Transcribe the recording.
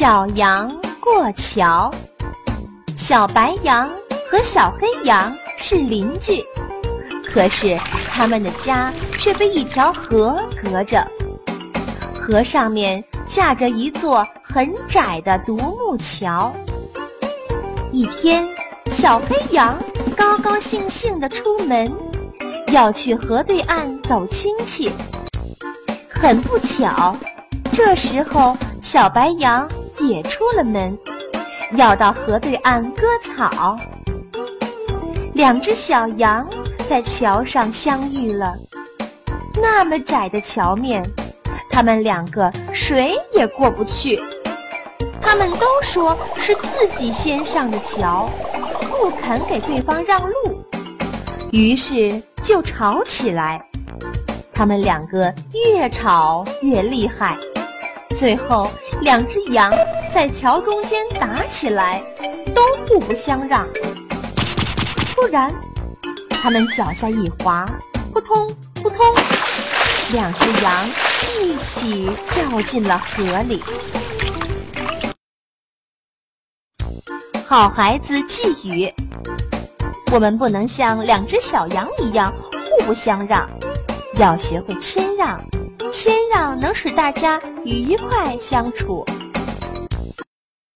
小羊过桥。小白羊和小黑羊是邻居，可是他们的家却被一条河隔着。河上面架着一座很窄的独木桥。一天，小黑羊高高兴兴地出门，要去河对岸走亲戚。很不巧，这时候小白羊也出了门，要到河对岸割草。两只小羊在桥上相遇了，那么窄的桥面。他们两个谁也过不去，他们都说是自己先上的桥，不肯给对方让路，于是就吵起来。他们两个越吵越厉害，最后两只羊在桥中间打起来，都互不相让。突然，他们脚下一滑，扑通扑通，两只羊。一起掉进了河里。好孩子寄语：我们不能像两只小羊一样互不相让，要学会谦让。谦让能使大家愉快相处。